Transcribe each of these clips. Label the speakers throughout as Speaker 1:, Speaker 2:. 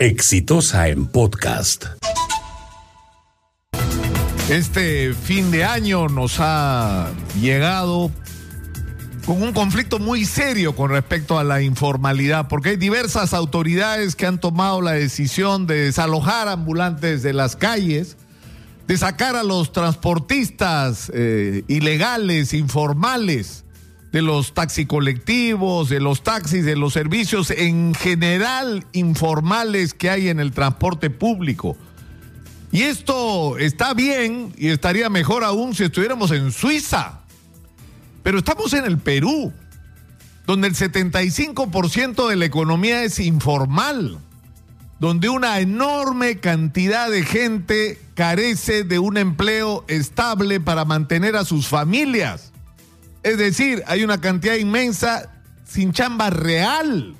Speaker 1: Exitosa en podcast.
Speaker 2: Este fin de año nos ha llegado con un conflicto muy serio con respecto a la informalidad, porque hay diversas autoridades que han tomado la decisión de desalojar ambulantes de las calles, de sacar a los transportistas eh, ilegales, informales, de los taxicolectivos, de los taxis, de los servicios en general informales que hay en el transporte público. Y esto está bien y estaría mejor aún si estuviéramos en Suiza. Pero estamos en el Perú, donde el 75% de la economía es informal, donde una enorme cantidad de gente carece de un empleo estable para mantener a sus familias. Es decir, hay una cantidad inmensa sin chamba real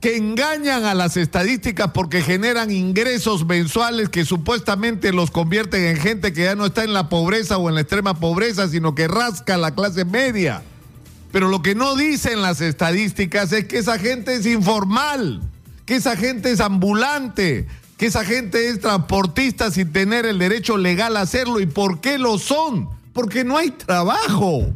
Speaker 2: que engañan a las estadísticas porque generan ingresos mensuales que supuestamente los convierten en gente que ya no está en la pobreza o en la extrema pobreza, sino que rasca la clase media. Pero lo que no dicen las estadísticas es que esa gente es informal, que esa gente es ambulante, que esa gente es transportista sin tener el derecho legal a hacerlo. ¿Y por qué lo son? Porque no hay trabajo.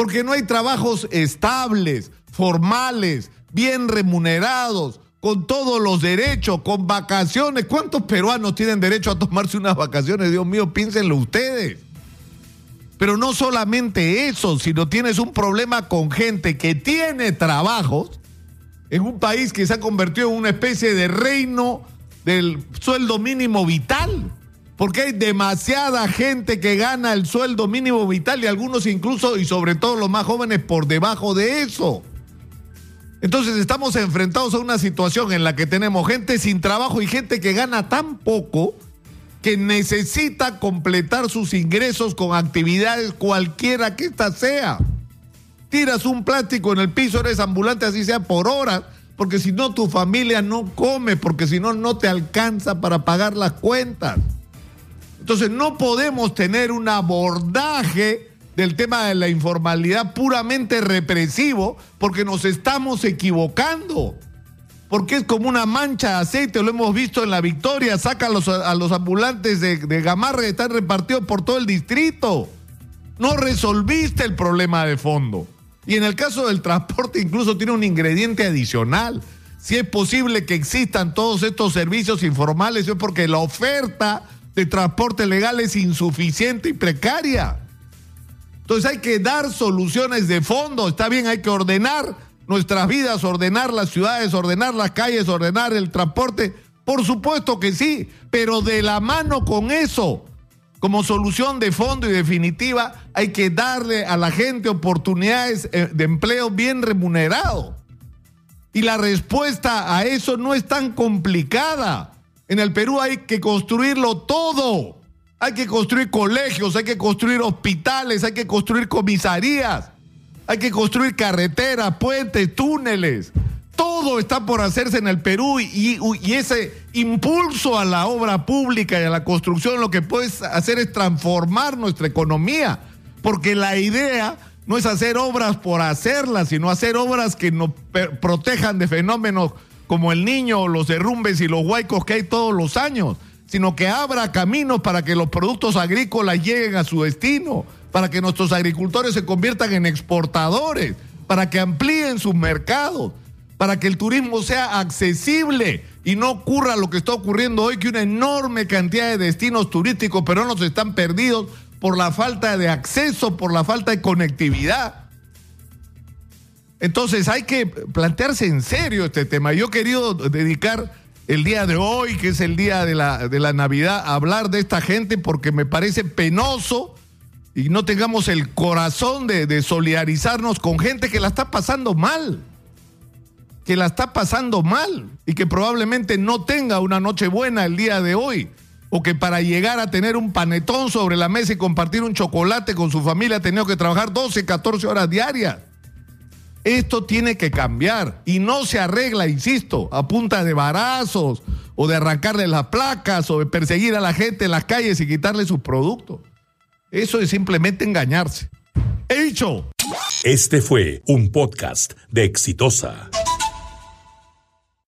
Speaker 2: Porque no hay trabajos estables, formales, bien remunerados, con todos los derechos, con vacaciones. ¿Cuántos peruanos tienen derecho a tomarse unas vacaciones? Dios mío, piénsenlo ustedes. Pero no solamente eso, sino tienes un problema con gente que tiene trabajos en un país que se ha convertido en una especie de reino del sueldo mínimo vital. Porque hay demasiada gente que gana el sueldo mínimo vital y algunos incluso, y sobre todo los más jóvenes, por debajo de eso. Entonces estamos enfrentados a una situación en la que tenemos gente sin trabajo y gente que gana tan poco que necesita completar sus ingresos con actividades cualquiera que ésta sea. Tiras un plástico en el piso, eres ambulante, así sea por horas, porque si no tu familia no come, porque si no no te alcanza para pagar las cuentas. Entonces no podemos tener un abordaje del tema de la informalidad puramente represivo porque nos estamos equivocando. Porque es como una mancha de aceite, lo hemos visto en la victoria, saca a los, a los ambulantes de, de Gamarra y están repartidos por todo el distrito. No resolviste el problema de fondo. Y en el caso del transporte incluso tiene un ingrediente adicional. Si es posible que existan todos estos servicios informales es porque la oferta de transporte legal es insuficiente y precaria. Entonces hay que dar soluciones de fondo. Está bien, hay que ordenar nuestras vidas, ordenar las ciudades, ordenar las calles, ordenar el transporte. Por supuesto que sí, pero de la mano con eso, como solución de fondo y definitiva, hay que darle a la gente oportunidades eh, de empleo bien remunerado. Y la respuesta a eso no es tan complicada. En el Perú hay que construirlo todo. Hay que construir colegios, hay que construir hospitales, hay que construir comisarías, hay que construir carreteras, puentes, túneles. Todo está por hacerse en el Perú y, ese impulso a la obra pública y a la construcción lo que puede hacer es transformar nuestra economía. Porque la idea no es hacer obras por hacerlas, sino hacer obras que nos protejan de fenómenos como el niño, los derrumbes y los huaicos que hay todos los años sino que abra caminos para que los productos agrícolas lleguen a su destino, para que nuestros agricultores se conviertan en exportadores, para que amplíen sus mercados, para que el turismo sea accesible y no ocurra lo que está ocurriendo hoy, que una enorme cantidad de destinos turísticos peruanos están perdidos por la falta de acceso, por la falta de conectividad. Entonces hay que plantearse en serio este tema. Yo he querido dedicar el día de hoy, que es el día de la, de la Navidad, hablar de esta gente porque me parece penoso y no tengamos el corazón de, de solidarizarnos con gente que la está pasando mal, que la está pasando mal y que probablemente no tenga una noche buena el día de hoy o que para llegar a tener un panetón sobre la mesa y compartir un chocolate con su familia ha tenido que trabajar 12, 14 horas diarias. Esto tiene que cambiar y no se arregla, insisto, a punta de barazos o de arrancarle las placas o de perseguir a la gente en las calles y quitarle sus productos. Eso es simplemente engañarse. He dicho.
Speaker 1: Este fue un podcast de Exitosa.